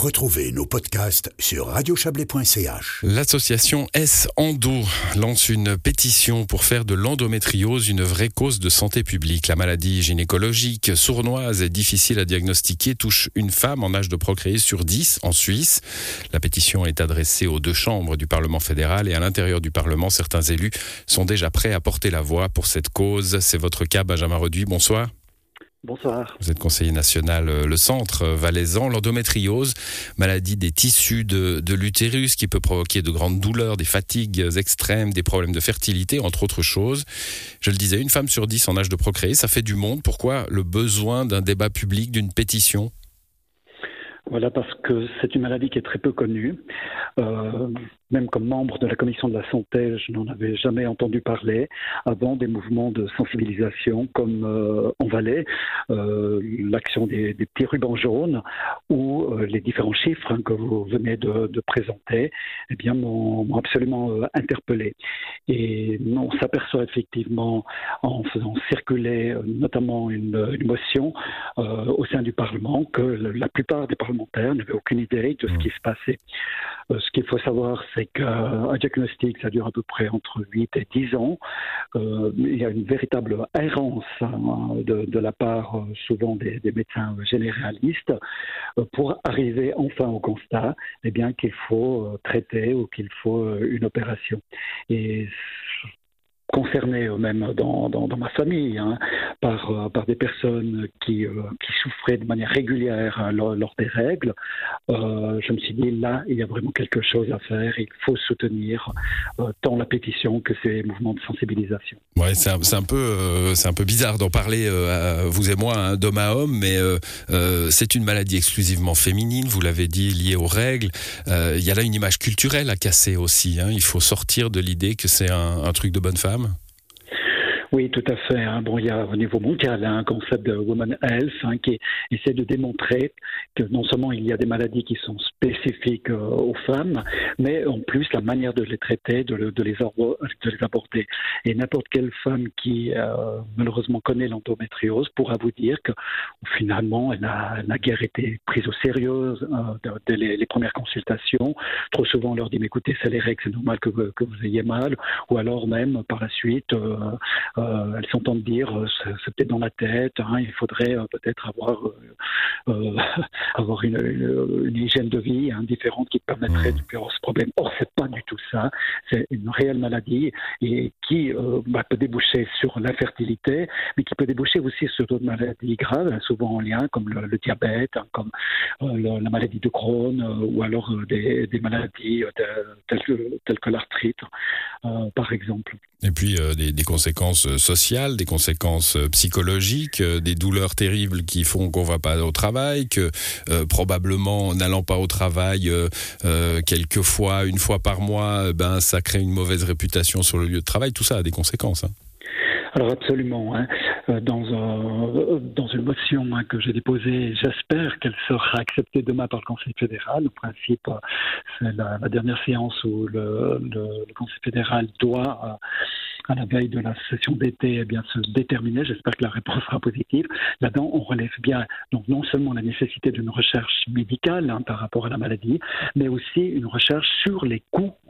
Retrouvez nos podcasts sur radiochablais.ch. L'association S Endo lance une pétition pour faire de l'endométriose une vraie cause de santé publique. La maladie gynécologique sournoise et difficile à diagnostiquer touche une femme en âge de procréer sur 10 en Suisse. La pétition est adressée aux deux chambres du Parlement fédéral et à l'intérieur du Parlement, certains élus sont déjà prêts à porter la voix pour cette cause. C'est votre cas, Benjamin Reduit. Bonsoir. Bonsoir. Vous êtes conseiller national euh, le centre euh, valaisan, l'endométriose, maladie des tissus de, de l'utérus qui peut provoquer de grandes douleurs, des fatigues extrêmes, des problèmes de fertilité, entre autres choses. Je le disais, une femme sur dix en âge de procréer, ça fait du monde. Pourquoi le besoin d'un débat public, d'une pétition? Voilà, parce que c'est une maladie qui est très peu connue. Euh, même comme membre de la commission de la santé, je n'en avais jamais entendu parler avant des mouvements de sensibilisation comme euh, en Valais, euh, l'action des, petits rubans jaunes ou les différents chiffres que vous venez de, présenter, eh bien m'ont absolument interpellé. Et on s'aperçoit effectivement en faisant circuler notamment une, une motion au sein du Parlement que la plupart des parlementaires n'avaient aucune idée de ce qui se passait. Ce qu'il faut savoir, c'est qu'un diagnostic, ça dure à peu près entre 8 et 10 ans. Euh, il y a une véritable errance hein, de, la part euh, souvent des, médecins généralistes euh, pour arriver enfin au constat eh bien, qu'il faut traiter ou qu'il faut une opération. Concernés même dans, dans, ma famille hein, par, euh, par des personnes qui, euh, qui souffraient de manière régulière hein, lors, des règles, euh, je me suis dit là, il y a vraiment quelque chose à faire. Il faut soutenir tant la pétition que ces mouvements de sensibilisation. Ouais, c'est un, un, peu c'est un peu bizarre d'en parler vous et moi hein, d'homme à homme, mais c'est une maladie exclusivement féminine. Vous l'avez dit, liée aux règles. Il y a là une image culturelle à casser aussi. Il faut sortir de l'idée que c'est un truc de bonne femme. Oui, tout à fait. Hein. Bon, il y a au niveau mondial un concept de Woman Health hein, qui essaie de démontrer que non seulement il y a des maladies qui sont spécifiques euh, aux femmes, mais en plus la manière de les traiter, de, les, de les, aborder. Et n'importe quelle femme qui euh, malheureusement connaît l'endométriose pourra vous dire que finalement elle n'a guère été prise au sérieux euh, dès les, premières consultations. Trop souvent on leur dit mais écoutez c'est les règles, c'est normal que, vous ayez mal, ou alors même par la suite euh, elles s'entendent dire euh, c'est peut-être dans la tête, hein, il faudrait euh, peut-être avoir avoir une, hygiène de vie hein, différente qui permettrait mmh. de faire ce problème. Or, c'est pas du tout ça. C'est une réelle maladie et qui bah, peut déboucher sur l'infertilité, mais qui peut déboucher aussi sur d'autres maladies graves, souvent en lien comme le, diabète, hein, comme la maladie de Crohn ou alors des, maladies telles que, telles que l'arthrite, par exemple. Et puis des, des conséquences sociales, des conséquences euh, psychologiques, euh, des douleurs terribles qui font qu'on va pas au travail, que euh, probablement n'allant pas au travail quelques fois, une fois par mois, ben ça crée une mauvaise réputation sur le lieu de travail. Tout ça a des conséquences. Hein. Alors absolument. Hein. Dans, dans une motion hein, que j'ai déposée, j'espère qu'elle sera acceptée demain par le Conseil fédéral. En principe, c'est la, dernière séance où le, Conseil fédéral doit à la veille de la session d'été eh bien, se déterminer. J'espère que la réponse sera positive. Là-dedans, on relève bien non seulement la nécessité d'une recherche médicale hein, par rapport à la maladie, mais aussi une recherche sur les coûts euh, euh,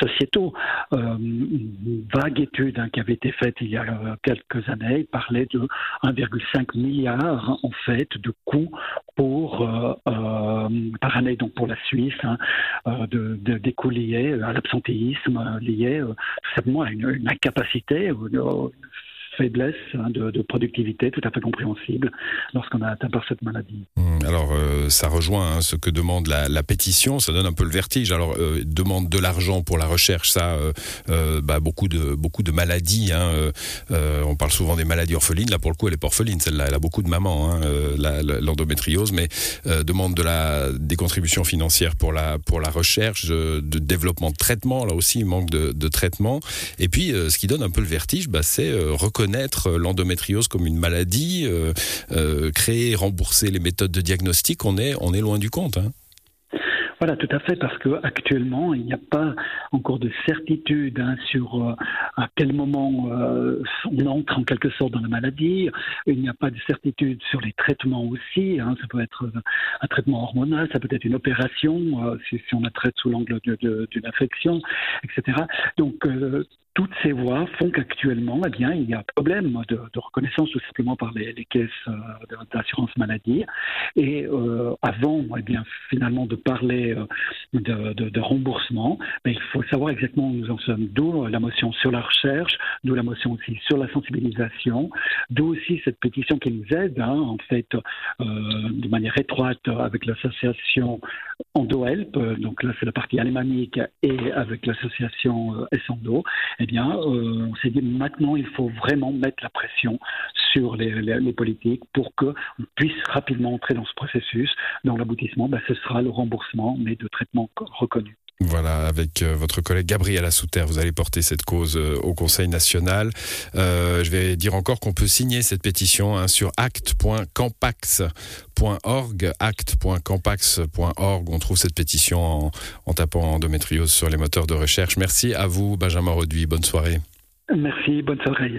sociétaux. Euh, une vague étude hein, qui avait été faite il y a quelques années parlait de 1,5 milliard en fait de coûts pour par année donc pour la Suisse hein, de, des coûts liés à l'absentéisme liés simplement à une incapacité faiblesse hein, de, productivité tout à fait compréhensible lorsqu'on a atteint par cette maladie. Mmh, alors, euh, ça rejoint hein, ce que demande la, pétition, ça donne un peu le vertige. Alors, euh, demande de l'argent pour la recherche, ça, euh, bah, beaucoup, de, maladies. Hein, on parle souvent des maladies orphelines. Là, pour le coup, elle est orpheline, celle-là. Elle a beaucoup de mamans, l'endométriose, mais demande des contributions financières pour la, pour la recherche, de développement de traitement. Là aussi, il manque de, de traitement. Et puis, ce qui donne un peu le vertige, bah, c'est reconnaître reconnaître euh, l'endométriose comme une maladie, euh, euh, créer, rembourser les méthodes de diagnostic, on est, on est loin du compte. Hein. Voilà, tout à fait, parce que actuellement, il n'y a pas encore de certitude hein, sur euh, à quel moment euh, on entre en quelque sorte dans la maladie. Il n'y a pas de certitude sur les traitements aussi. Hein. Ça peut être un traitement hormonal, ça peut être une opération si, si, on la traite sous l'angle d'une infection, etc. Donc toutes ces voies font qu'actuellement, eh bien, il y a un problème de, reconnaissance tout simplement par les, caisses euh, d'assurance maladie. Et euh, avant, eh bien, finalement, de parler euh, de, remboursement, ben, il faut savoir exactement où nous en sommes. D'où la motion sur la recherche, d'où la motion aussi sur la sensibilisation, d'où aussi cette pétition qui nous aide, hein, en fait, de manière étroite avec l'association EndoHelp, donc là c'est la partie alémanique, et avec l'association Essendo eh bien, euh, on s'est dit maintenant, il faut vraiment mettre la pression sur les, politiques pour qu'on puisse rapidement entrer dans ce processus. Dans l'aboutissement, ben, ce sera le remboursement, mais de traitement reconnu. Voilà, avec euh, votre collègue Gabriel Assouter, vous allez porter cette cause euh, au Conseil national. je vais dire encore qu'on peut signer cette pétition hein, sur act.campax.org, act.campax.org. On trouve cette pétition en, en, tapant endométriose sur les moteurs de recherche. Merci à vous, Benjamin Roduit. Bonne soirée. Merci, bonne soirée.